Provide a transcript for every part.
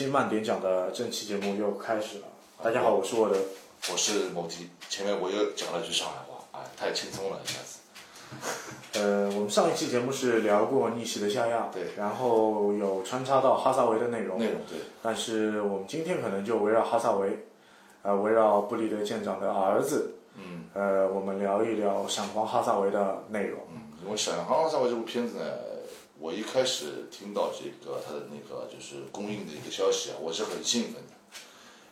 期慢点讲的正期节目又开始了。大家好，我是我的，我是某迪。前面我又讲了句上海话，哎，太轻松了，一下子。呃，我们上一期节目是聊过逆袭的夏亚，对，然后有穿插到哈萨维的内容，内容对。但是我们今天可能就围绕哈萨维，呃，围绕布里德舰长的儿子，嗯，呃，我们聊一聊《闪光哈萨维》的内容。嗯，因为《闪光哈萨维》这部片子呢，我一开始听到这个他的那个就是公映的一个消息啊，我是很兴奋的，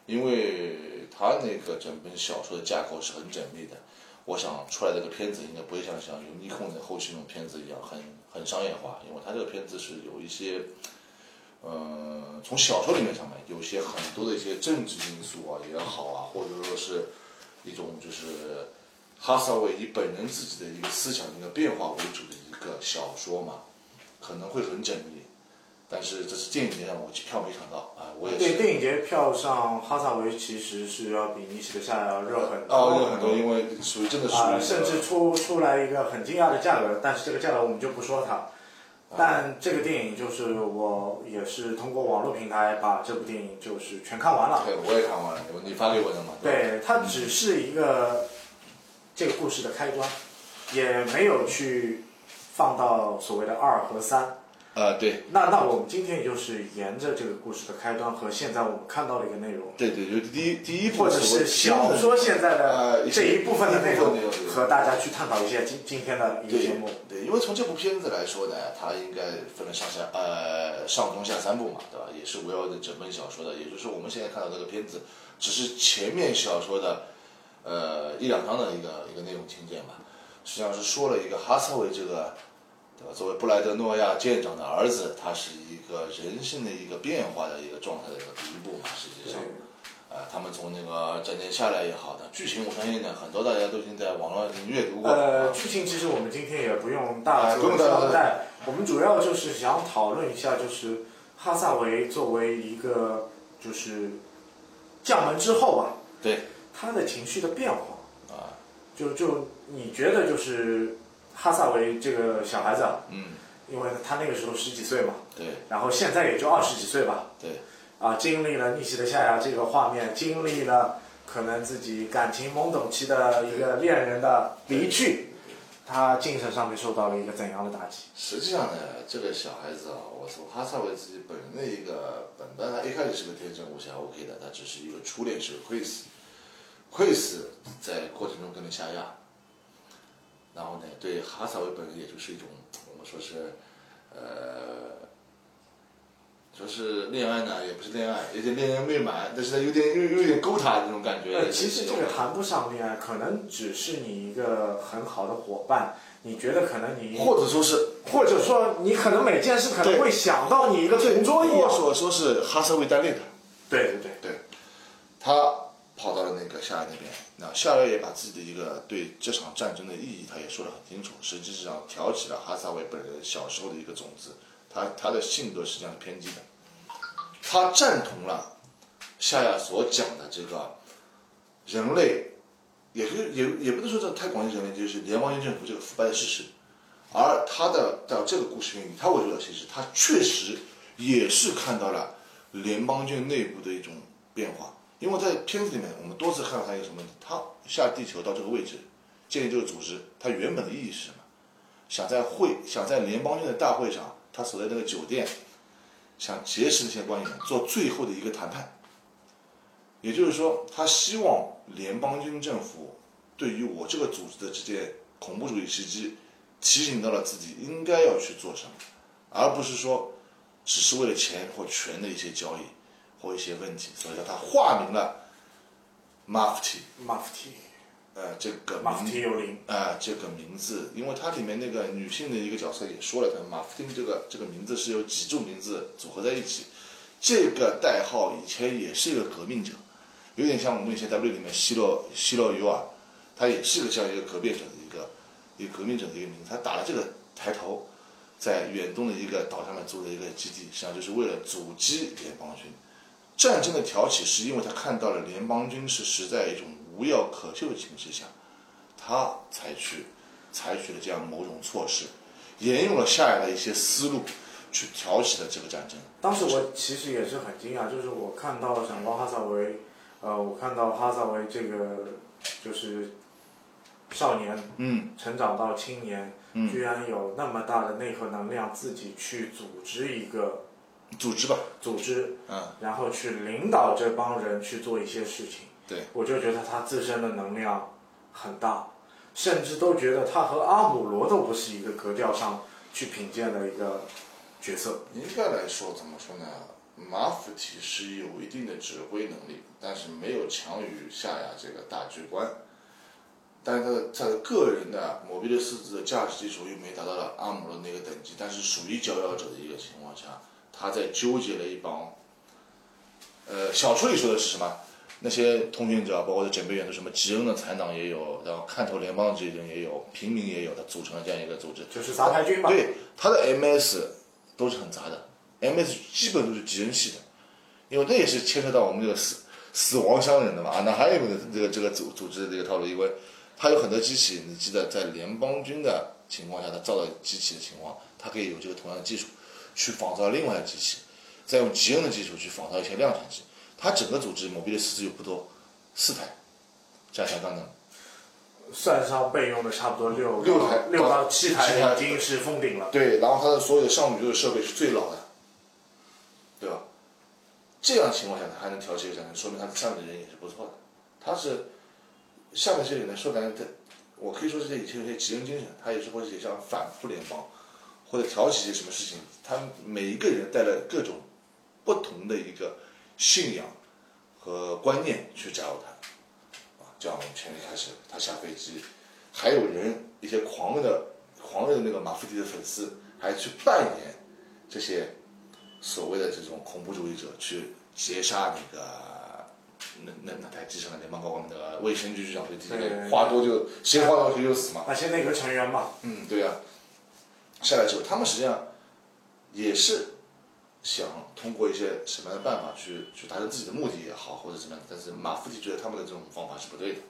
因为他那个整本小说的架构是很缜密的。我想出来这个片子应该不会像像尤尼控的后期那种片子一样很很商业化，因为他这个片子是有一些，呃，从小说里面上面有些很多的一些政治因素啊也好啊，或者说是一种就是哈萨维以本人自己的一个思想一个变化为主的一个小说嘛，可能会很缜密。但是这是电影节上我票没抢到啊，我也是。对，电影节票上哈萨维其实是要比尼奇的夏亚要热很多，哦，热很多，因为属于真的属于、啊，甚至出出来一个很惊讶的价格，但是这个价格我们就不说它。但这个电影就是我也是通过网络平台把这部电影就是全看完了。对，我也看完了，你发给我的嘛？对，它只是一个这个故事的开端，也没有去放到所谓的二和三。呃，对。那那我们今天也就是沿着这个故事的开端和现在我们看到的一个内容，对对，就第一第一部或者是小说现在呃的这一部分的内容，和大家去探讨一下今今天的一个节目。对，因为从这部片子来说呢，它应该分了上下呃上中下三部嘛，对吧？也是围绕着整本小说的，也就是我们现在看到这个片子，只是前面小说的呃一两章的一个一个内容情节嘛，实际上是说了一个哈斯维这个。对吧？作为布莱德诺亚舰长的儿子，他是一个人性的一个变化的一个状态的一个第一步嘛。实际上，呃，他们从那个战舰下来也好的剧情，我相信呢，很多大家都已经在网络已经阅读过。呃，剧情其实我们今天也不用大不用交代，我们主要就是想讨论一下，就是哈萨维作为一个就是将门之后吧，对他的情绪的变化啊，就就你觉得就是。哈萨维这个小孩子，嗯，因为他那个时候十几岁嘛，对，然后现在也就二十几岁吧，对，啊，经历了逆袭的夏亚这个画面，经历了可能自己感情懵懂期的一个恋人的离去，他精神上面受到了一个怎样的打击？实际上呢，这个小孩子啊，我从哈萨维自己本人的一个本本他一开始是个天真无邪 OK 的，他只是一个初恋是个 Chris，Chris 在过程中跟了夏亚。然后呢，对哈萨维本人也就是一种，我们说是，呃，说是恋爱呢，也不是恋爱，有点恋人未满，但是呢，有点又有点勾他那种感觉。呃，其实这个谈不上恋爱，可能只是你一个很好的伙伴。你觉得可能你，或者说是，或者说你可能每件事可能会想到你一个同桌一样。或者说是哈萨维单恋的。对对对对，他。跑到了那个夏亚那边，那夏亚也把自己的一个对这场战争的意义，他也说得很清楚。实际上挑起了哈萨维本人小时候的一个种子，他他的性格实际上是偏激的。他赞同了夏亚所讲的这个人类，也是也也不能说这太广义人类，就是联邦军政府这个腐败的事实。而他的到这个故事里，他为主的其实他确实也是看到了联邦军内部的一种变化。因为在片子里面，我们多次看到他一个什么？他下地球到这个位置，建立这个组织，他原本的意义是什么？想在会，想在联邦军的大会上，他所在那个酒店，想结识那些官员，做最后的一个谈判。也就是说，他希望联邦军政府对于我这个组织的这件恐怖主义袭击，提醒到了自己应该要去做什么，而不是说只是为了钱或权的一些交易。或一些问题，所以说他化名了，Mafti。Mafti，呃，这个幽灵。呃，这个名字，因为它里面那个女性的一个角色也说了，他 Mafti 这个这个名字是由几种名字组合在一起。这个代号以前也是一个革命者，有点像我们以前 W 里面希洛希洛尤尔，他也是个这样一个革命者的一个一个革命者的一个名字，他打了这个抬头，在远东的一个岛上面做的一个基地，实际上就是为了阻击联邦军。战争的挑起是因为他看到了联邦军是实在一种无药可救的情势下，他才去采取了这样某种措施，沿用了下来的一些思路，去挑起了这个战争。当时我其实也是很惊讶，就是我看到闪光哈萨维，呃，我看到哈萨维这个就是少年嗯成长到青年，嗯，居然有那么大的内核能量，自己去组织一个组织吧，组织，嗯，然后去领导这帮人去做一些事情。对，我就觉得他自身的能量很大，甚至都觉得他和阿姆罗都不是一个格调上去品鉴的一个角色。应该来说怎么说呢？马夫提是有一定的指挥能力，但是没有强于夏亚这个大局观。但是他的他的个人的摩比的四字的价值基础又没达到了阿姆罗那个等级，但是属于佼佼者的一个情况下，他在纠结了一帮。呃，小说里说的是什么？那些通讯者，包括这准备员，都什么吉恩的残党也有，然后看透联邦这些人也有，平民也有，他组成了这样一个组织。就是杂牌军嘛。对，他的 MS 都是很杂的，MS 基本都是吉恩系的，因为那也是牵扯到我们这个死死亡乡人的嘛。啊，那还有一个这个这个组组织的这个套路，因为他有很多机器，你记得在联邦军的情况下，他造的机器的情况，它可以有这个同样的技术去仿造另外的机器，再用极人的技术去仿造一些量产机。它整个组织某币的四次又不多，四台，加强钢能。算上备用的差不多六六台六到七七台台已经是封顶了。对，然后它的所有的项目就是设备是最老的，对吧？这样情况下，他还能调节一个战争，说明他下面的人也是不错的。他是下面这些人呢，说白了，他我可以说是这以前有些极人精神，他也是会也想反复联邦，或者挑起一些什么事情。他每一个人带了各种不同的一个信仰和观念去加入他。啊，这样我们前面开始，他下飞机，还有人一些狂热的狂热的那个马夫蒂的粉丝，还去扮演这些所谓的这种恐怖主义者，去劫杀那个那那那台机上的联邦高官的那个卫生局局长，对这对话多就谁话多谁就死嘛。那些内阁成员嘛，嗯，对呀、下来之后，他们实际上也是想通过一些什么样的办法去去达成自己的目的也好，或者怎么样。但是马夫提觉得他们的这种方法是不对的，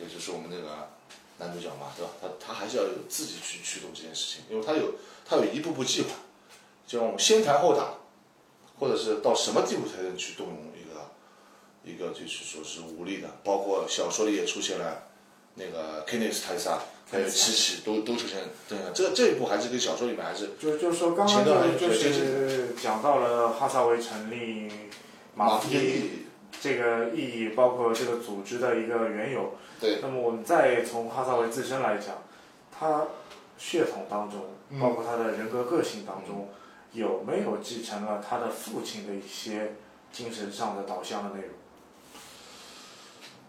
也就是我们那个男主角嘛，对吧？他他还是要有自己去驱动这件事情，因为他有他有一步步计划，就我们先谈后打，或者是到什么地步才能去动用一个一个就是说是武力的，包括小说里也出现了那个 Kenneth 泰萨，还有七七都都出现，对。啊，这这一部还是跟小说里面还是就就是说刚刚前段还就就是讲到了哈萨维成立马夫提这个意义，包括这个组织的一个缘由。对，那么我们再从哈萨维自身来讲，他血统当中，嗯。包括他的人格个性当中，有没有继承了他的父亲的一些精神上的导向的内容？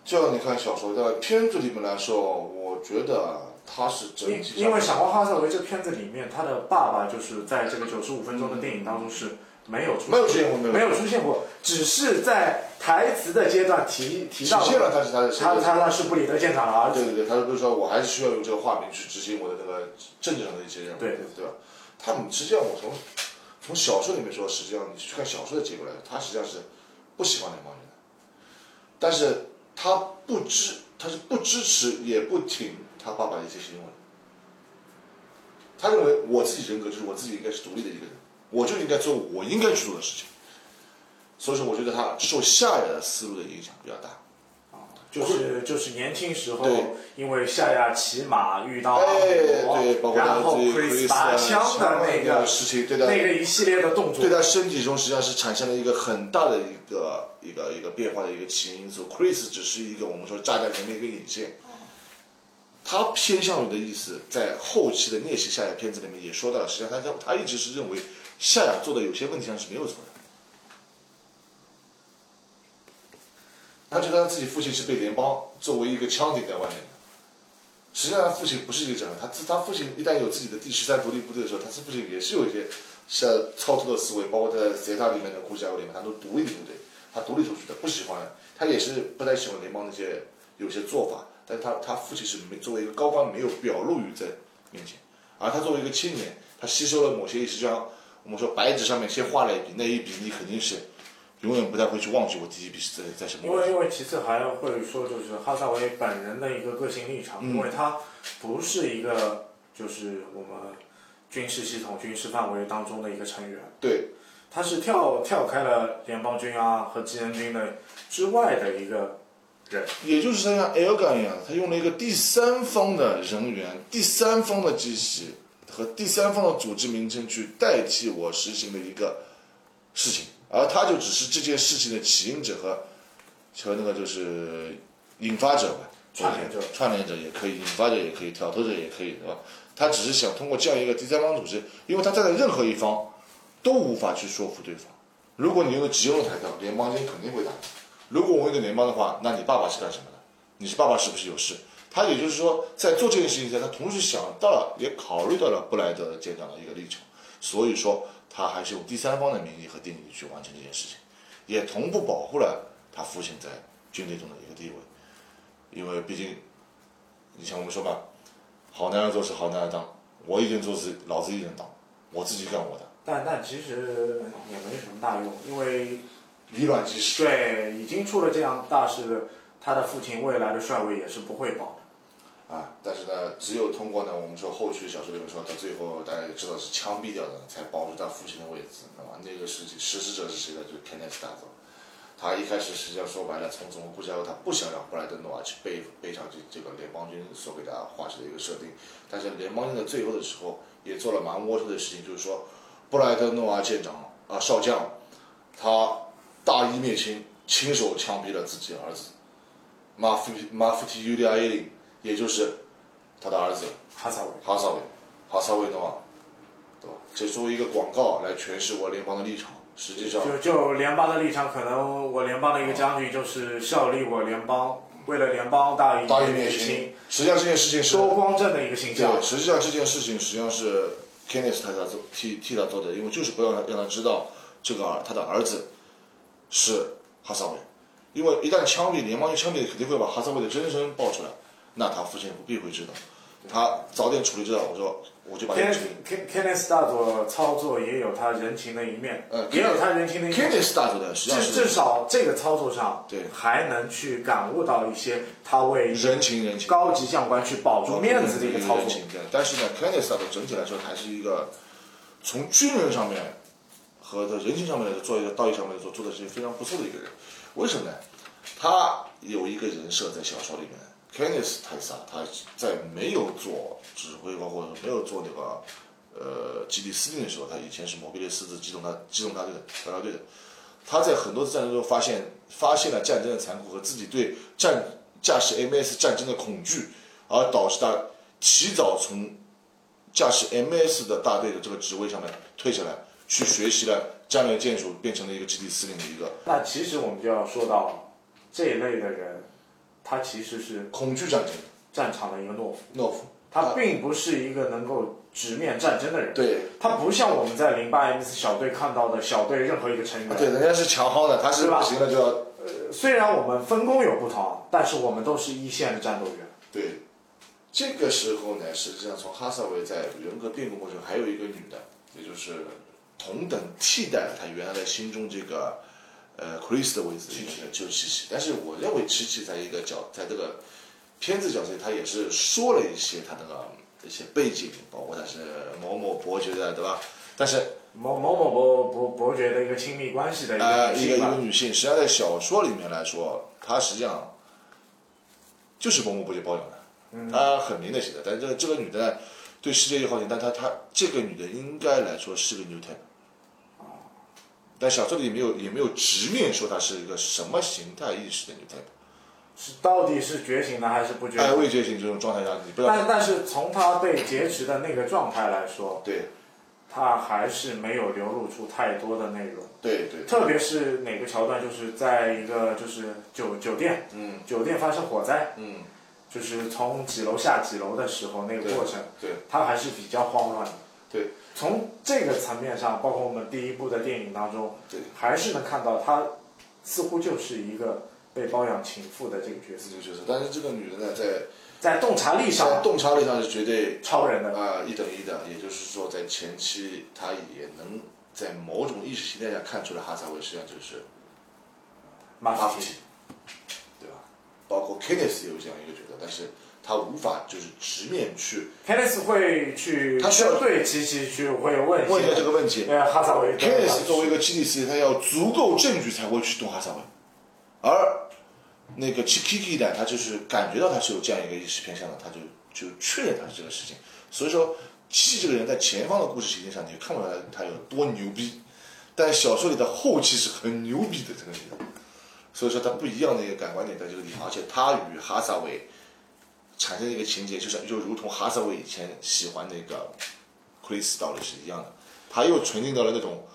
就像你看小说在片子里面来说，我觉得他是整因体上因为《闪光哈萨维》这片子里面，他的爸爸就是在这个九十五分钟的电影当中是没有出没有出现过，没有没有出现过，只是在台词的阶段提提到了他是他的他他他是布里德舰长的儿子，对对对，他不是说我还是需要用这个化名去执行我的那个政治上的一些任务，对。对吧？他们实际上我从从小说里面说，实际上你去看小说的结果来说，他实际上是不喜欢联邦人的，但是他不支，他是不支持也不挺他爸爸的一些行为。他认为我自己人格就是我自己应该是独立的一个人，我就应该做我应该去做的事情。所以说，我觉得他受夏野的思路的影响比较大。就是就是年轻时候，因为夏亚骑马遇到阿对，包括然后对 Chris 枪的那个事情，对的，那个一系列的动作对，他身体中实际上是产生了一个很大的一个一个一个变化的一个起因因素。Chris 只是一个我们说炸弹前面一个引线，他偏向于的意思，在后期的那些夏亚片子里面也说到了，实际上他他一直是认为夏亚做的有些问题上是没有错的。他觉得他自己父亲是被联邦作为一个枪顶在外面的，实际上他父亲不是一个这样，他自他父亲一旦有自己的第十三独立部队的时候，他父亲也是有一些像超脱的思维，包括在贼塔里面的估价里面，他都独立的部队，他独立出去的，不喜欢，他也是不太喜欢联邦那些有些做法，但是他他父亲是没作为一个高官没有表露于在面前，而他作为一个青年，他吸收了某些意识，就像我们说白纸上面先画了一笔，那一笔你肯定是永远不太会去忘记我第一笔是在在什么因。为因为其次还会说就是哈萨维本人的一个个性立场，嗯因为他不是一个就是我们军事系统、军事范围当中的一个成员。对，他是跳跳开了联邦军啊和志愿军的之外的一个人。也就是他像 L 杠一样，他用了一个第三方的人员、第三方的机器和第三方的组织名称去代替我实行的一个事情，而他就只是这件事情的起因者和和那个就是引发者吧，串联者串联者也可以，引发者也可以，挑头者也可以，对吧？他只是想通过这样一个第三方组织，因为他站在任何一方都无法去说服对方。如果你用的急用台调，联邦军肯定会打。如果我用的联邦的话，那你爸爸是干什么的？你是爸爸是不是有事？他也就是说，在做这件事情前，他同时想到了，也考虑到了布莱德舰长的一个立场，所以说他还是用第三方的名义和定义去完成这件事情，也同步保护了他父亲在军队中的一个地位，因为毕竟，你像我们说吧，好男儿做事好男儿当，我一人做事老子一人当，我自己干我的，但但其实也没什么大用，因为以卵击石。对已经出了这样大事，他的父亲未来的帅位也是不会保的。啊，但是呢，只有通过呢，我们说后续小说里面说，到最后大家也知道是枪毙掉的，才保住他父亲的位置，那么那个实际实施者是谁呢？就是肯尼斯大佐。他一开始实际上说白了，从总部下后，他不想让布莱德诺瓦去背背上这这个联邦军所给他画出的一个设定，但是联邦军在最后的时候也做了蛮龌龊的事情，就是说，布莱德诺瓦舰长啊少将，他大义灭亲，亲手枪毙了自己儿子，马夫马夫提尤利亚耶林。也就是他的儿子哈萨韦，哈萨韦，哈萨韦的话，对吧？这作为一个广告来诠释我联邦的立场，实际上就就联邦的立场，可能我联邦的一个将军就是效力我联邦，为了联邦大义大义灭亲亲，。实际上这件事情是多光正的一个形象对，。实际上这件事情实际上是 Kenneth 替他做替替他做的，因为就是不要让让他知道这个儿他的儿子是哈萨韦，因为一旦枪毙联邦军枪毙，肯定会把哈萨韦的真身爆出来，那他父亲必会知道，他早点处理这道，我说我就把这个 Ken 事情。Ken Kenneth 大佐操作也有他人情的一面，呃也有他人情的一面。Kenneth 大佐的实际上至是至少这个操作上，对还能去感悟到一些他为人情人情。高级将官去保住面子的一个操作人。情对，但是呢 k e n n e t 的整体来说还是一个从军人上面和的人情上面来说，做一个道义上面来说，做的是非常不错的一个人。为什么呢？他有一个人设在小说里面 k e n n e t 泰萨他在没有做指挥官或者没有做那个呃基地司令的时候，他以前是摩比列斯的机动大机动大队的调查队的。他在很多次战争中发现发现了战争的残酷和自己对战驾驶 MS 战争的恐惧，而导致他提早从驾驶 MS 的大队的这个职位上面退下来，去学习了战略建筑，变成了一个基地司令的一个那其实我们就要说到这一类的人，他其实是恐惧战争战场的一个懦夫，懦夫。他并不是一个能够直面战争的人。对他不像我们在零八 M 四小队看到的小队任何一个成员。对，人家是强悍的，他是不行了就要呃虽然我们分工有不同，但是我们都是一线的战斗员。对。这个时候呢，实际上从哈萨维在人格变革过程，还有一个女的，也就是同等替代了他原来的心中这个呃 Chris 的位置的一个就是七七。但是我认为七七在一个角，在这个片子角色里，他也是说了一些他那个一些背景，包括他是某某伯爵的，对吧？但是某某某伯伯伯爵的一个亲密关系的一呃，一个一个个女性吧，女性，实际上在小说里面来说，她实际上就是某某伯爵包养的，她很明的写的。但是这个这个女的，对世界有好奇，但她她这个女的应该来说是个 new type，但小说里没有也没有直面说她是一个什么形态意识的 new type。是到底是觉醒呢还是不觉哎，醒？未觉醒这种状态下，你不要但但是从他被劫持的那个状态来说，对他还是没有流露出太多的内容。对对，特别是哪个桥段，就是在一个就是酒酒店，嗯酒店发生火灾，嗯，就是从几楼下几楼的时候那个过程，对他还是比较慌乱的。对，从这个层面上，包括我们第一部的电影当中，对，还是能看到她似乎就是一个被包养情妇的这个角色，这个角色。但是这个女人呢，在在洞察力在上洞察力上是绝对超人的。啊、一等一的，也就是说，在前期她也能在某种意识形态下看出来哈萨韦实际上就是马夫提对吧？包括 Kenneth 也有这样一个角色，但是他无法就是直面去 Kenneth 会去他需要针对机器去会问问一下这个问题。呃，哈萨维 Kenneth 作为一个基地司令，他要足够证据才会去动哈萨维，而那个 Kiki 呢，他就是感觉到他是有这样一个意识偏向的，他就就确认他是这个事情。所以说，七这个人在前方的故事情节上，你就看不出来他有多牛逼，但小说里的后期是很牛逼的这个人。所以说，他不一样的一个感官点在这个地方，而且他与哈萨韦产生的一个情节，就是就如同哈萨韦以前喜欢那个克里斯道理是一样的，他又沉浸到了那种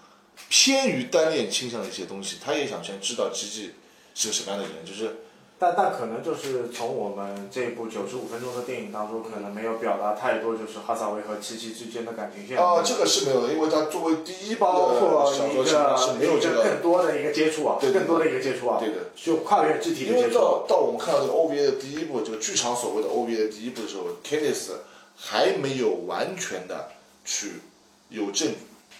偏于单恋倾向的一些东西，他也想先知道吉吉是个什么样的人，就是但但可能就是从我们这部九十五分钟的电影当中，可能没有表达太多，就是哈萨维和琪琪之间的感情线。啊，这个是没有的，因为他作为第一部包括一个一个没有这个更多的一个接触啊，更多的一个接触啊，对的，就跨越肢体的因为接触。到到我们看到这个 OVA 的第一部，这个剧场所谓的 OVA 的第一部的时候 k e n n i s 还没有完全的去有证据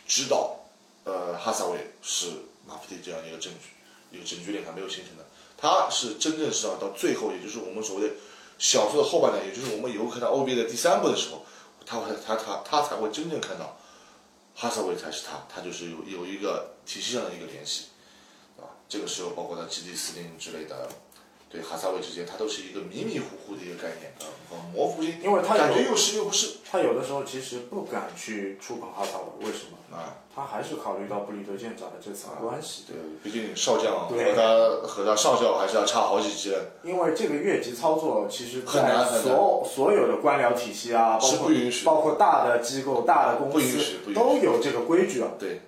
知道，呃，哈萨维是马夫蒂这样一个证据，一个证据链还没有形成的。他是真正是要到最后，也就是我们所谓的小说的后半段，也就是我们以后看到 O B 的第三部的时候，他会他他他才会真正看到哈萨维才是他，他就是有有一个体系上的一个联系。啊，这个时候包括他基地司令之类的，对哈萨韦之间，它都是一个迷迷糊糊的一个概念，啊，很模糊性，因为他有感觉又是又不是他有的时候其实不敢去触碰哈萨维，为什么？啊。他还是考虑到布里德舰长的这层关系。对，毕竟少将和对他和他上校还是要差好几级的，因为这个越级操作，其实很难很难在所所有的官僚体系啊，包括是不允许包括大的机构、大的公司都有这个规矩啊，对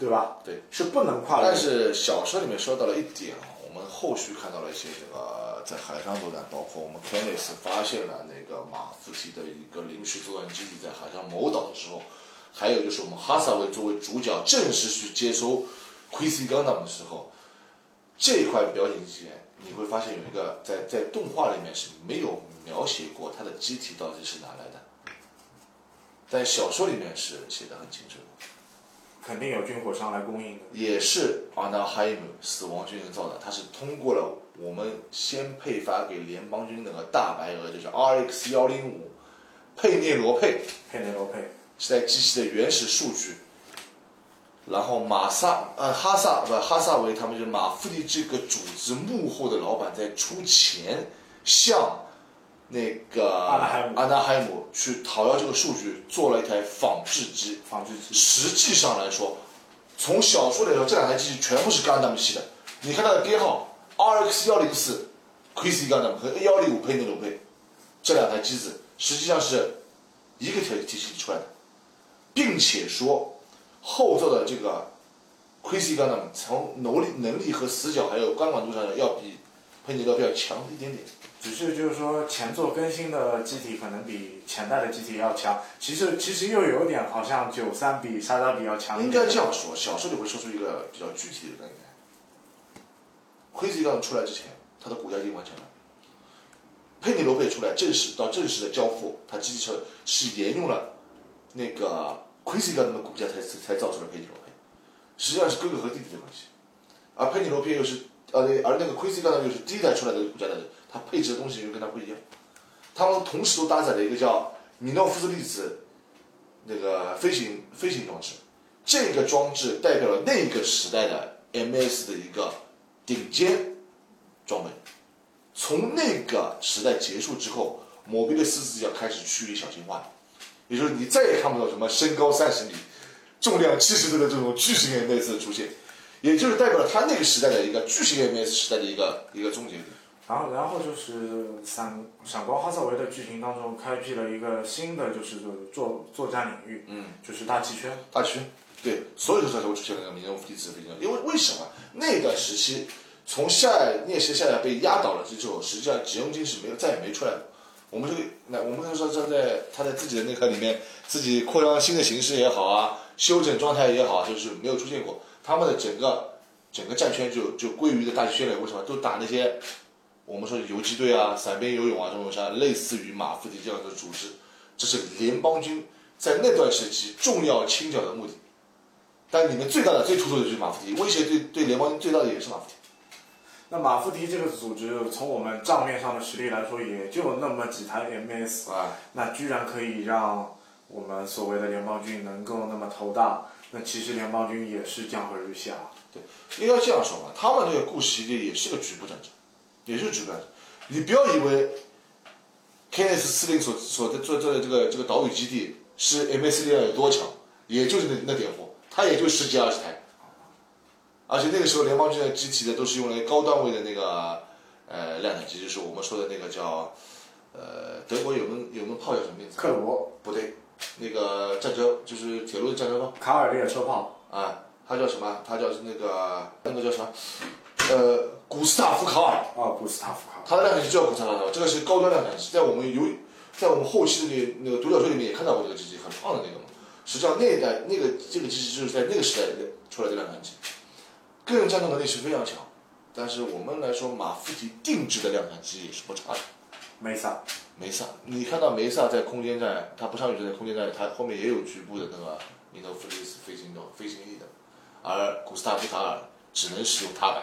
对吧？对。是不能跨越但。是小说里面说到了一点后续看到了一些这个在海上作战，包括我们 k e n n e t 发现了那个马夫提的一个临时作战基地在海上某岛的时候，还有就是我们哈萨维作为主角正式去接收 Quincy Gundam 的时候，这一块表演之前你会发现有一个在在动画里面是没有描写过它的机体到底是哪来的，在小说里面是写的很清楚。肯定有军火商来供应的。也是阿纳海姆死亡军人造的，它是通过了我们先配发给联邦军那个大白鹅，就是 RX 幺零五佩涅罗佩，佩内罗佩，是在机器的原始数据，然后马萨呃哈萨不哈萨维他们就是马夫利这个组织幕后的老板在出钱向那个阿纳海姆阿纳海姆去讨要这个数据，做了一台仿制机。仿制机。实际上来说，从小说来说，这两台机器全部是 Gundam 系的。你看它的编号，RX 幺零四 Quincy Gundam 和 A 幺零五佩内罗佩这两台机子，实际上是一个体体系出来的，并且说后座的这个 Quincy Gundam 从能力能力和死角还有光管度上要比佩内罗佩要强一点点。只是就是说前作更新的机体可能比前代的机体要强，其实其实又有点好像九三比沙扎比要强一应。该这样说，小说里会说出一个比较具体的概念。Crazy 刚出来之前，它的骨架已经完成了。佩内罗佩出来正式到正式的交付，它机器车是沿用了那个 Crazy 刚的骨架才才造出了佩内罗佩，实际上是哥哥和弟弟的关系。而佩内罗佩又是呃，而那个 Crazy 刚又是第一代出来的骨架的人，它配置的东西又跟它不一样。他们同时都搭载了一个叫米诺夫斯粒子那个飞行飞行装置，这个装置代表了那个时代的 MS 的一个顶尖装备。从那个时代结束之后，摩比的斯自己要开始趋于小型化，也就是你再也看不到什么身高三十米、重量七十吨的这种巨型 MS 的出现，也就是代表了他那个时代的一个巨型 MS 时代的一个一个终结点。然后，然后就是闪闪光哈萨维的剧情当中开辟了一个新的就是作作战领域，嗯，就是大气圈。大圈，对，所有的时候都出现了那个民用地质飞机，因为为什么那段时期从夏聂西下来被压倒了之后，实际上解放军是没有再也没出来过。我们这个，那我们说说在他在自己的内核里面，自己扩张新的形式也好啊，修整状态也好，就是没有出现过。他们的整个整个战圈就就归于一个大气圈里，为什么都打那些我们说游击队啊、伞兵游泳啊这种像类似于马夫迪这样的组织，这是联邦军在那段时期重要清剿的目的。但里面最大的、最突出的就是马夫迪，威胁对对联邦军最大的也是马夫迪。那马夫迪这个组织，从我们账面上的实力来说，也就那么几台 MS，啊，那居然可以让我们所谓的联邦军能够那么头大，那其实联邦军也是江河日下。对应该这样说吧，他们这个故事系列也是个局部战争，也是局部战争。你不要以为 KS 司令所所在做做的这个这个岛屿基地是 MS 力量有多强，也就是那那点货，它也就十几二十台。而且那个时候联邦军的机体的，都是用来高段位的那个呃量产机，就是我们说的那个叫呃德国有门有门炮叫什么名字？克罗不对，那个战车就是铁路的战车炮。卡尔列车炮，啊，它叫什么？它叫那个那个叫什么？呃，古斯塔夫卡尔，啊，古斯塔夫卡尔，他的量产机就叫古斯塔夫卡尔，这个是高端量产机，在我们有在我们后期的那那个独角兽里面也看到过这个机器，很胖的那个嘛。实际上那一代那个这个机器就是在那个时代出来的量产机，个人战斗能力是非常强，但是我们来说马夫提定制的量产机也是不差的。梅萨，梅萨，你看到梅萨在空间站，它不上宇宙在空间站，它后面也有局部的那个米诺弗利斯飞行的飞行翼的，而古斯塔夫卡尔只能使用踏板，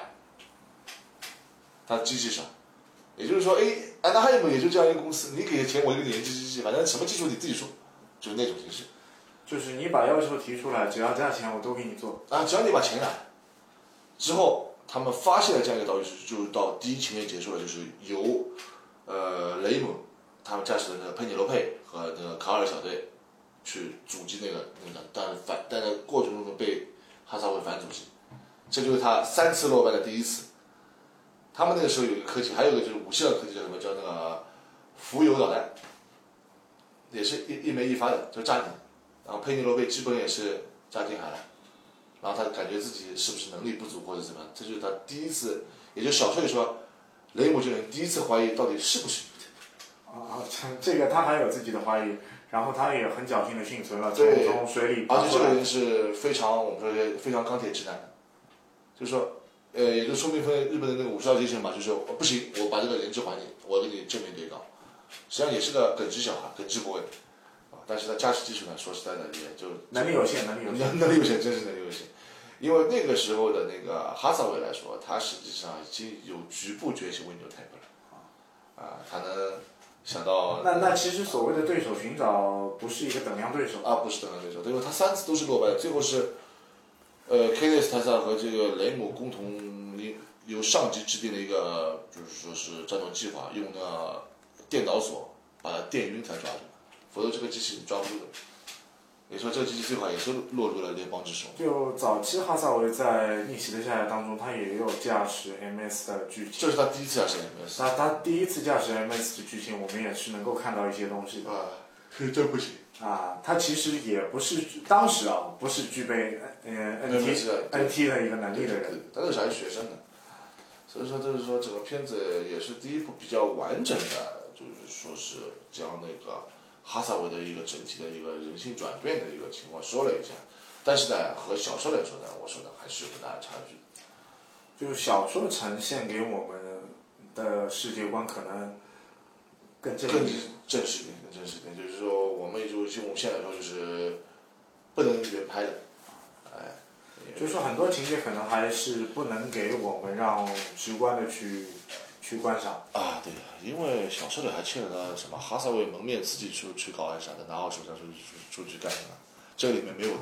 它机器上，也就是说，哎，安纳海姆也就这样一个公司，你给钱我就给你研制机器，反正什么技术你自己说，就是那种形式就是你把要求提出来，只要价钱我都给你做。啊，只要你把钱来，之后他们发现了这样一个岛屿，就是到第一情节结束了，就是由呃雷姆他们驾驶的那个佩尼罗佩和那个卡尔小队去阻击那个那个，但反但在过程中被哈萨维反阻击，这就是他三次落败的第一次。他们那个时候有一个科技，还有一个就是武器的科技叫什么？叫那个浮游导弹，也是一一枚一发的，就炸你。然后佩尼罗贝基本也是炸进海了，然后他感觉自己是不是能力不足或者怎么样，这就是他第一次，也就小说里说，雷姆这个人第一次怀疑到底是不是啊，这个他还有自己的怀疑，然后他也很侥幸的幸存了，从对从水里。而且这个人是非常我们说是非常钢铁直男，就是说，呃，也就说明分日本的那个武士道精神嘛，就是说不行，我把这个人质还你，我跟你正面对刚，实际上也是个耿直小孩，耿直 boy，啊，但是他驾驶技术呢，说实在的也就能力有限，能力有限。能能力有限，真是能力有限。因为那个时候的那个哈萨维来说，他实际上已经有局部崛起 Windows Type 了，啊，他能想到那那其实所谓的对手寻找不是一个等量对手。啊，不是等量对手，因为他三次都是落败，最后是，呃 k s 泰萨和这个雷姆共同由由上级制定的一个，就是说是战斗计划，用那电导锁把它电晕才抓住，否则这个机器你抓不住的。你说这个机器最后也是落入了联邦之手。就早期哈萨维在逆袭的下来当中，他也有驾驶 MS 的剧情。这是他第一次驾驶 MS 他他第一次驾驶 MS 的剧情，我们也是能够看到一些东西的。啊，这不行。啊，他其实也不是当时啊，不是具备嗯 NT 对 NT 的一个能力的人。他那个时候还是学生呢，所以说就是说整个片子也是第一部比较完整的，就是说是将那个哈萨维的一个整体的一个人性转变的一个情况说了一下，但是呢，和小说来说呢，我说的还是有很大的差距。就是小说呈现给我们的世界观可能更正更义。正式一点，更真实一点，就是说我们就就我们现在来说就是不能原拍的，哎，就是说很多情节可能还是不能给我们让直观的去去观赏。啊，对，因为小说里还牵扯到什么哈萨维蒙面自己出去搞暗杀的，拿好手枪出去出出去干什么？这个里面没有的。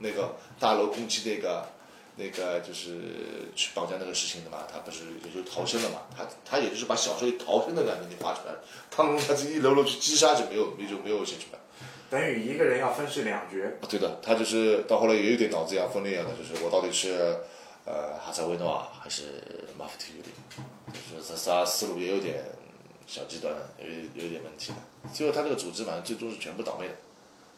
那个大楼攻击那个那个就是去绑架那个事情的嘛，他不是也就逃生了嘛？他他也就是把小说里逃生的感觉给画出来了，当中他这一楼楼去击杀就没有也就没有写出来。等于一个人要分饰两角。啊对的，他就是到后来也有点脑子一样分裂一样的，就是我到底是呃哈萨维诺啊还是马夫提尤里，就是他他思路也有点小极端，有有点问题的。最后他这个组织反正最终是全部倒霉的。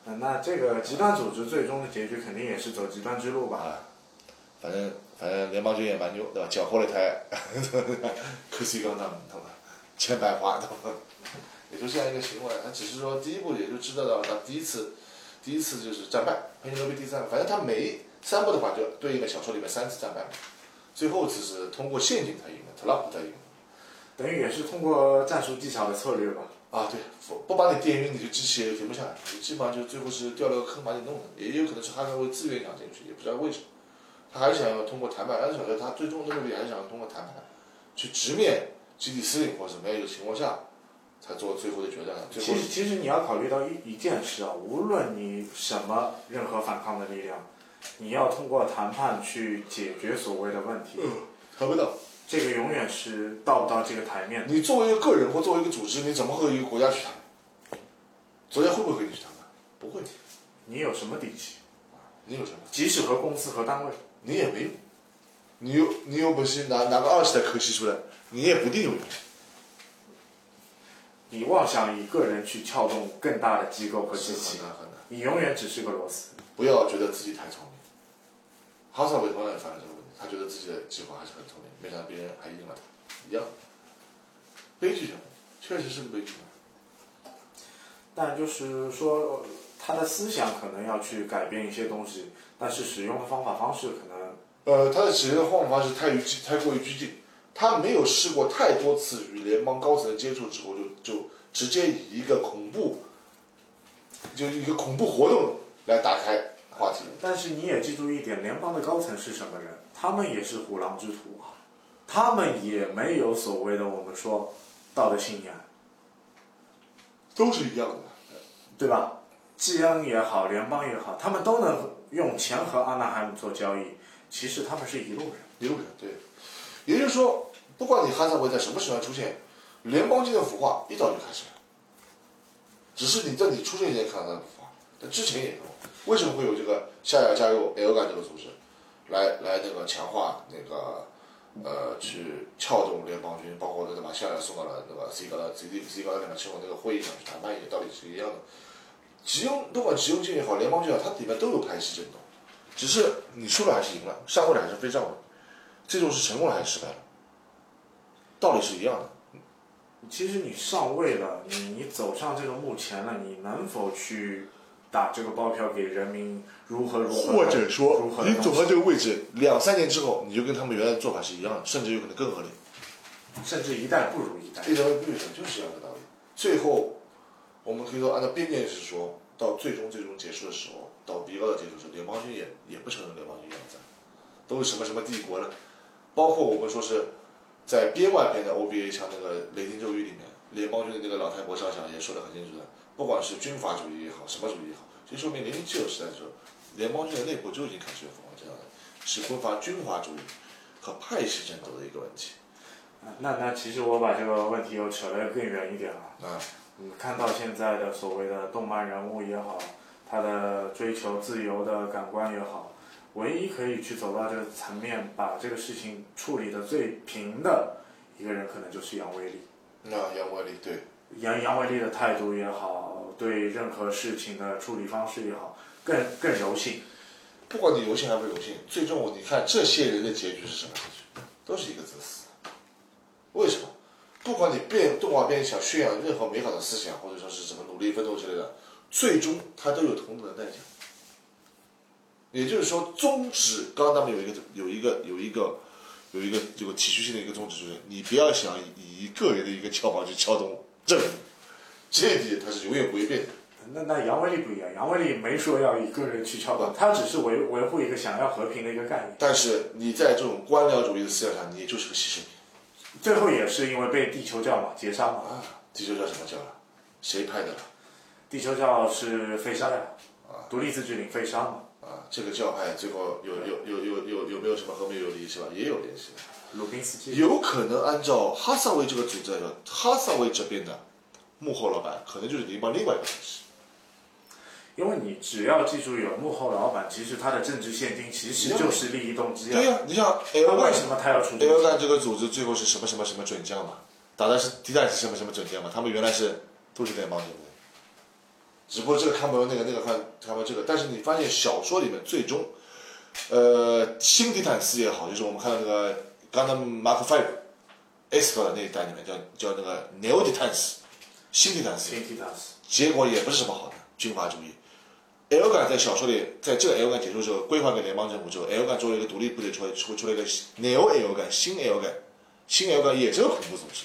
嗯，那这个极端组织最终的结局肯定也是走极端之路吧？啊，反正反正联邦军也蛮牛，对吧？缴获了一台 科西钢弹，他们？千百花，懂吧？也就这样一个情况。他只是说第一步也就知道了他第一次，第一次就是战败，佩尼罗贝第三，反正他每三步的话就对应的小说里面三次战败嘛，最后只是通过陷阱才赢的，特拉普才赢的。等于也是通过战术技巧的策略吧？啊，对，不不把你电晕，你就机器也停不下来，你基本上就最后是掉了个坑把你弄了，也有可能是哈萨维自愿想进去，也不知道为什么，他还是想要通过谈判，但是小说他最终的目的还是想通过谈判，去直面集体司令或者怎么样一个情况下，才做最后的决断。其实，其实你要考虑到一一件事啊，无论你什么任何反抗的力量，你要通过谈判去解决所谓的问题，谈不到。这个永远是到不到这个台面。你作为一个个人或作为一个组织，你怎么和一个国家去谈？国家会不会跟你去谈判？不会。你有什么底气？你有什么？即使和公司和单位，你也没用。你有你有本事拿拿个二十的可惜出来，你也不一定有用。你妄想一个人去撬动更大的机构和机器很，难很难。你永远只是个螺丝。不要觉得自己太聪明。哈萨韦同样也犯了这个问题，他觉得自己的计划还是很聪明，没想到别人还赢了他，一样。悲剧性，确实是个悲剧。但就是说，他的思想可能要去改变一些东西，但是使用的方法方式可能呃，他的使用的方法是太于太过于拘谨，他没有试过太多次与联邦高层的接触之后，就就直接以一个恐怖，就一个恐怖活动来打开话题。但是你也记住一点，联邦的高层是什么人？他们也是虎狼之徒啊，他们也没有所谓的我们说道德信仰，都是一样的。对吧？基恩也好，联邦也好，他们都能用钱和阿纳海姆做交易。其实他们是一路人。一路人对，也就是说，不管你哈萨韦在什么时候出现，联邦军的腐化一早就开始了，只是你在你出现以前看到的腐化，但之前也有。为什么会有这个夏亚加入 L 干这个组织，来来那个强化那个呃去撬动联邦军，包括那个把夏亚送到了那个 C 高的 C D C 高的两个气候那个会议上去谈判，也道理是一样的。吉翁不管吉翁军也好，联邦军也好，它里面都有派系震动。只是你输了还是赢了，上位了还是非上位，最终是成功了还是失败了，道理是一样的。其实你上位了，你你走上这个幕前了，你能否去打这个包票给人民如何如何？或者说你走到这个位置，两三年之后，你就跟他们原来做法是一样的，甚至有可能更恶劣。甚至一代不如一代。这条路上就是这样的道理。最后，我们可以说按照边界是说，到最终最终结束的时候，到比高的结束的时候，联邦军也也不承认联邦军存在，都是什么什么帝国了。包括我们说是在编外篇的 OBA，像那个《雷霆咒语》里面，联邦军的那个老太婆上校也说得很清楚的，不管是军阀主义也好，什么主义也好，就说明零零七九时代的时候，联邦军的内部就已经开始有腐化这样的，是分发军阀主义和派系争斗的一个问题。那那其实我把这个问题又扯得更远一点了。啊，你看到现在的所谓的动漫人物也好，他的追求自由的感官也好，唯一可以去走到这个层面，把这个事情处理的最平的一个人，可能就是杨威利。那杨威利对，杨杨威利的态度也好，对任何事情的处理方式也好，更更柔性。不管你柔性还不柔性，最终你看这些人的结局是什么？都是一个字死。为什么？不管你变动画片想宣扬任何美好的思想，或者说是怎么努力奋斗之类的，最终它都有同等的代价。也就是说，宗旨，刚刚他们有一个有一个有一个有一个这个体系性的一个宗旨，就是你不要想以一个人的一个敲法去撬动政府，这一点它是永远不会变的。那那杨威利不一样，杨威利没说要以个人去撬动，他只是维维护一个想要和平的一个概念。但是你在这种官僚主义的思想上，你也就是个牺牲品。最后也是因为被地球教嘛劫杀嘛。啊，地球教什么教啊？谁派的了？地球教是费沙呀，独立自治领费沙嘛。啊，这个教派最后有有有有有有没有什么和美有联系吧？也有联系的。鲁宾斯基。有可能按照哈萨维这个组织来说，哈萨维这边的幕后老板可能就是联邦另外一个人士。因为你只要记住有幕后老板，其实他的政治现金其实就是利益动机啊。对呀、你像那 L 干为什么他要出这 L 个？干这个组织最后是什么什么什么准将嘛？打的是敌代是什么什么准将嘛？他们原来是都是联邦对不对？只不过这个看不到那个那个看看不到这个，但是你发现小说里面最终，呃，新迪坦斯也好，就是我们看到那个刚才 Mark Five S 的那一代里面叫叫那个 Neo 迪坦斯，新迪坦斯，新提达斯。结果也不是什么好的军阀主义。L 干在小说里，在这个 L 干结束之后，归还给联邦政府之后，L 干作为一个独立部队出来，出出来一个 Neo L 干，新 L 干，新 L 干也是个恐怖组织，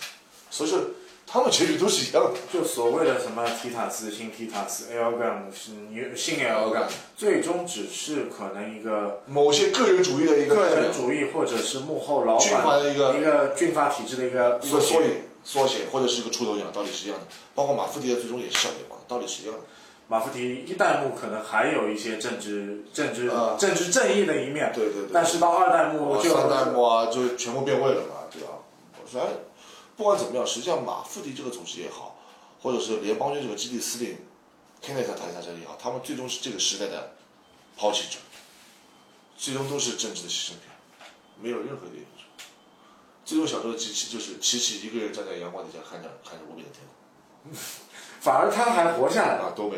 所以说他们结局都是一样的。就所谓的什么提塔斯、新提塔斯、L 杠、新新 L 杠，最终只是可能一个某些个人主义的一个个人主义，或者是幕后老板的一个一个军阀体制的一个缩影、缩写，或者是一个出头鸟，道理是一样的。包括马夫迪的最终也是小野光，道理是一样的。马夫提一代目可能还有一些政治、政治、啊政治正义的一面，对对对。但是到二代目就三代目啊，就全部变味了嘛，对吧？反正不管怎么样，实际上马夫迪这个组织也好，或者是联邦军这个基地司令 Kenneth 他他这也好，他们最终是这个时代的抛弃者，最终都是政治的牺牲品，没有任何的一个最终小说的机器就是琪琪一个人站在阳光底下看着看着无边的天空，反而他还活下来了。啊，都没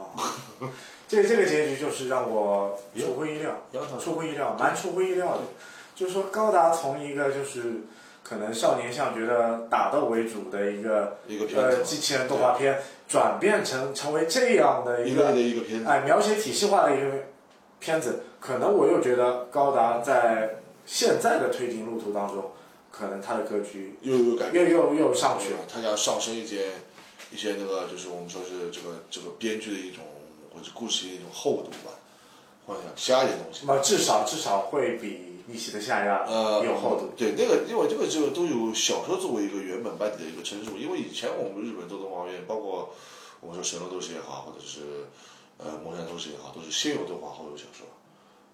了。这这个结局就是让我出乎意料，出乎意料，蛮出乎意料的。就是说高达从一个就是可能少年向觉得打斗为主的一个一个片，呃机器人动画片，转变成成为这样的一个一个片子，哎描写体系化的一个片子，可能我又觉得高达在现在的推进路途当中，可能他的格局又又改，又又又上去了。他要上升一些一些那个，就是我们说是这个这个编剧的一种或者故事的一种厚度吧，或者想加一些东西。那么至少至少会比逆袭的夏亚呃，有厚度。对，那个因为这个就都有小说作为一个原本班底的一个称述，因为以前我们日本做动画片，包括我们说神龙斗士也好，或者是呃魔山斗士也好，都是先有动画后有小说，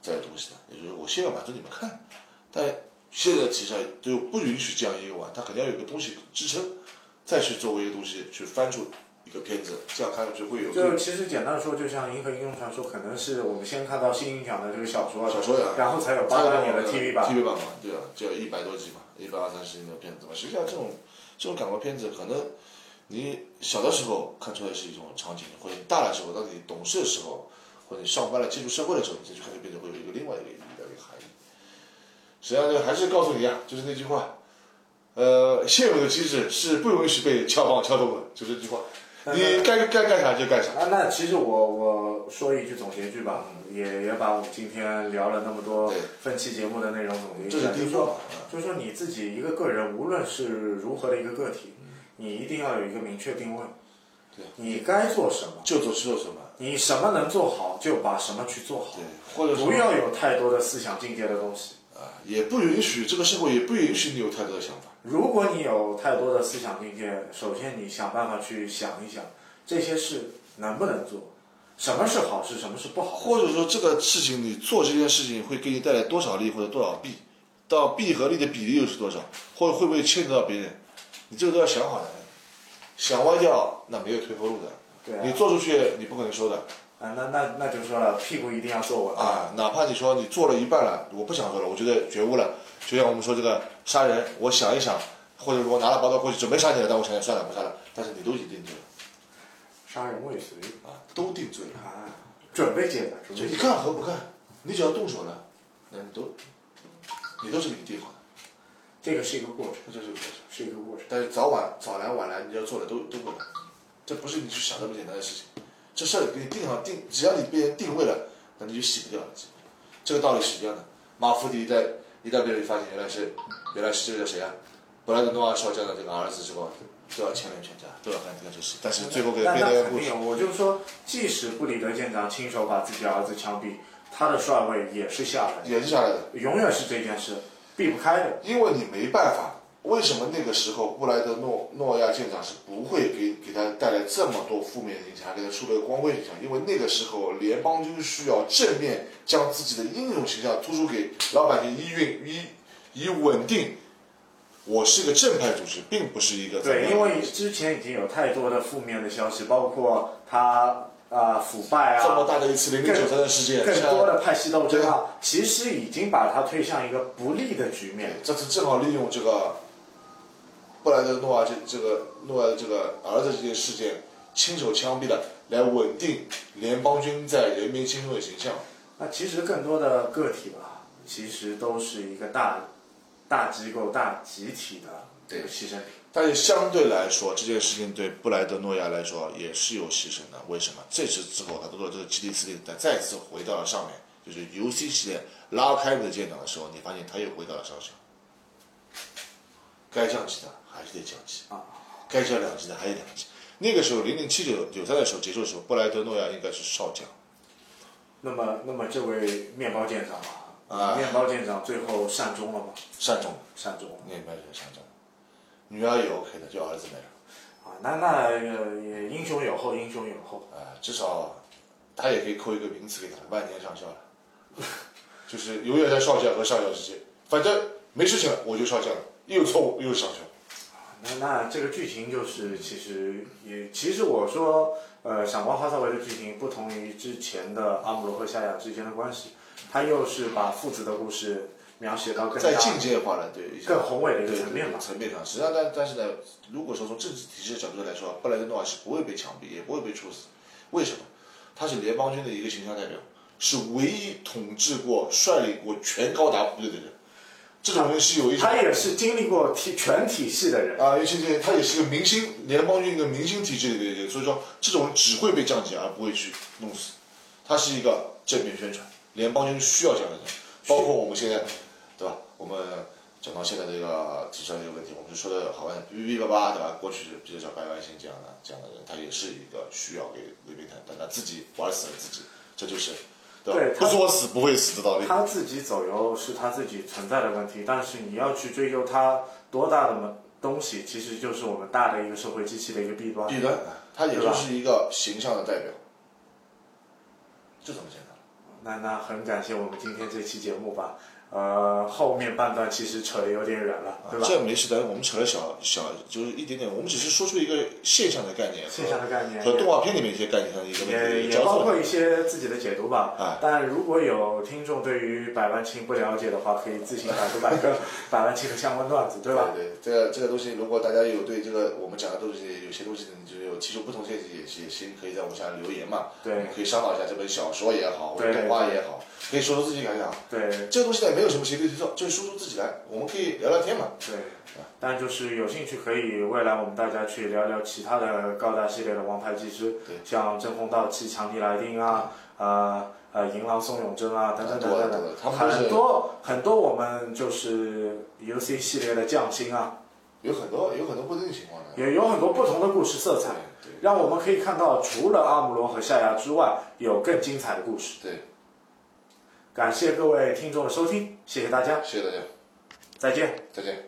再有东西的，也就是我先要满足你们看，但现在题材都不允许这样一个玩，它肯定要有个东西支撑，再去作为一个东西去翻出一个片子，这样看上去会有就其实简单说，就像《银河英雄传说》，可能是我们先看到新影响的这个小说，小说呀，然后才有八八年的 TV 版。TV 版嘛，对啊，就要一百多集嘛，一百二三十集的片子嘛。实际上这种这种感官片子，可能你小的时候看出来是一种场景，或者你大的时候，当你懂事的时候，或者你上班了进入社会的时候，你再去看这片子会有一个另外一个意义的一个含义。实际上就还是告诉你啊，就是那句话，呃，现有的机制是不允许被撬棒撬动的，就这句话。你该该干啥就干啥。啊，那其实我我说一句总结句吧，也也把我们今天聊了那么多对分期节目的内容总结这一下，就是说就是说你自己一个个人，无论是如何的一个个体，你一定要有一个明确定位，对你该做什么，就做去做什么，你什么能做好就把什么去做好对，，或者不要有太多的思想境界的东西。啊，也不允许这个社会也不允许你有太多的想法。如果你有太多的思想境界，首先你想办法去想一想，这些事能不能做，什么是好事，什么是不好。或者说这个事情你做这件事情会给你带来多少利或者多少弊，到弊和利的比例又是多少，或者会不会牵扯到别人，你这个都要想好的。想歪掉那没有退后路的，对啊你做出去你不可能收的啊，那那那就说了，屁股一定要坐稳。啊，哪怕你说你做了一半了，我不想做了，我觉得觉悟了，就像我们说这个杀人，我想一想，或者说我拿了刀刀过去准备杀你了，但我想想算了不杀了，但是你都已经定罪了杀人未遂啊，都定罪了。啊，准备解的，准备解。干和不干，你只要动手了，那你都，你都是给你定好的，这个是一个过程，这就是个过程。是一个过程。但是早晚早来晚来，你要做的都都会来，这不是你去想那么简单的事情。这事儿给你定好定，只要你被人定位了，那你就洗不掉了。这个道理是一样的。马福迪在一旦被人发现原来是原来是这个叫谁啊？布莱德诺瓦少将的这个儿子是吧，都要牵连全家，都要干这个事。但是最后给他那编了一个故事那肯定，我就说，即使布里德舰长亲手把自己儿子枪毙，他的帅位也是下来的，也是下来的。永远是这件事避不开的。因为你没办法，为什么那个时候布莱德诺诺亚舰长是不会给给他带来这么多负面的影响，给他树了个光辉形象？因为那个时候联邦军需要正面将自己的英雄形象突出给老百姓，以运以以稳定。我是一个正派组织，并不是一个对，样因为之前已经有太多的负面的消息，包括他啊、腐败啊这么啊，大的一次零零九三的事件，更多的派系斗争啊，其实已经把他推向一个不利的局面。这次正好利用这个布莱德诺亚这这个诺亚的这个儿子这件事件，亲手枪毙了，来稳定联邦军在人民心中的形象。那其实更多的个体吧，其实都是一个大大机构、大集体的这个牺牲品。但是相对来说，这件事情对布莱德诺亚来说也是有牺牲的。为什么？这次之后，他做了这个基地司令，他再次回到了上面，就是 UC 系列拉开的舰长的时候，你发现他又回到了上校。该降级的还是得降级啊，该交两级的还有两级。那个时候零零七九九三的时候结束的时候，布莱德诺亚应该是少将。那么，那么这位面包舰长啊面包舰长最后善终了吗？善终，善终了那边是善终，女儿也 OK 的，就儿子没了。啊，那那英雄有后，英雄有后。啊，至少他也可以扣一个名次给他，万年上校了，就是永远在少将和上校之间，反正没事情了我就上将了，又有错误又是上校。那那这个剧情就是，其实也其实我说，呃，闪光哈萨维的剧情不同于之前的阿姆罗和夏亚之间的关系，他又是把父子的故事描写到更加再境界化了，对，更宏伟的一个层面吧层面上，实际上但但是呢，如果说从政治体制的角度来说，布莱德诺瓦是不会被枪毙，也不会被处死。为什么？他是联邦军的一个形象代表，是唯一统治过、率领过全高达部队的人。这种人是有一种他也是经历过体全体系的人。啊，尤其是他也是个明星，联邦军一个明星体制里的人，所以说这种人只会被降级，而不会去弄死。他是一个正面宣传，联邦军需要这样的人，包括我们现在，对吧？我们讲到现在这个提出来这个问题，我们就说的好像哔哔叭叭，对吧？过去比如像白万星这样的这样的人，他也是一个需要给违背他，但他自己玩死了自己，这就是对他不作死不会死的道理。他自己走油是他自己存在的问题，但是你要去追究他多大的门东西，其实就是我们大的一个社会机器的一个弊端。弊端，他也就是一个形象的代表，就这么简单。那那很感谢我们今天这期节目吧，呃，后面半段其实扯得有点远了，对吧？这没事的，我们扯了小小，就是一点点，我们只是说出一个现象的概念，现象的概念和动画片里面一些概念上的一个问也题也包括。一些自己的解读吧。啊但如果有听众对于百万青不了解的话，可以自行百度百科 百万青的相关段子，对吧？对，对这个这个东西，如果大家有对这个我们讲的东西有些东西，你就有提出不同见解，也也行，可以在我们下留言嘛。对我们可以商讨一下这本小说也好，或者动画也好，可以说说自己感想。对这个东西呢，没有什么谁对谁错，就是说出自己来，我们可以聊聊天嘛。对。但就是有兴趣可以未来我们大家去聊聊其他的高达系列的王牌技师对，像阵风道奇、强尼莱丁啊，呃呃银狼松永贞啊等等等等等很多很多很多我们就是 UC 系列的匠心啊，有很多有很多不同的情况的。也有很多不同的故事色彩，对让我们可以看到除了阿姆罗和夏亚之外，有更精彩的故事。对，感谢各位听众的收听，谢谢大家，谢谢大家，再见。再见。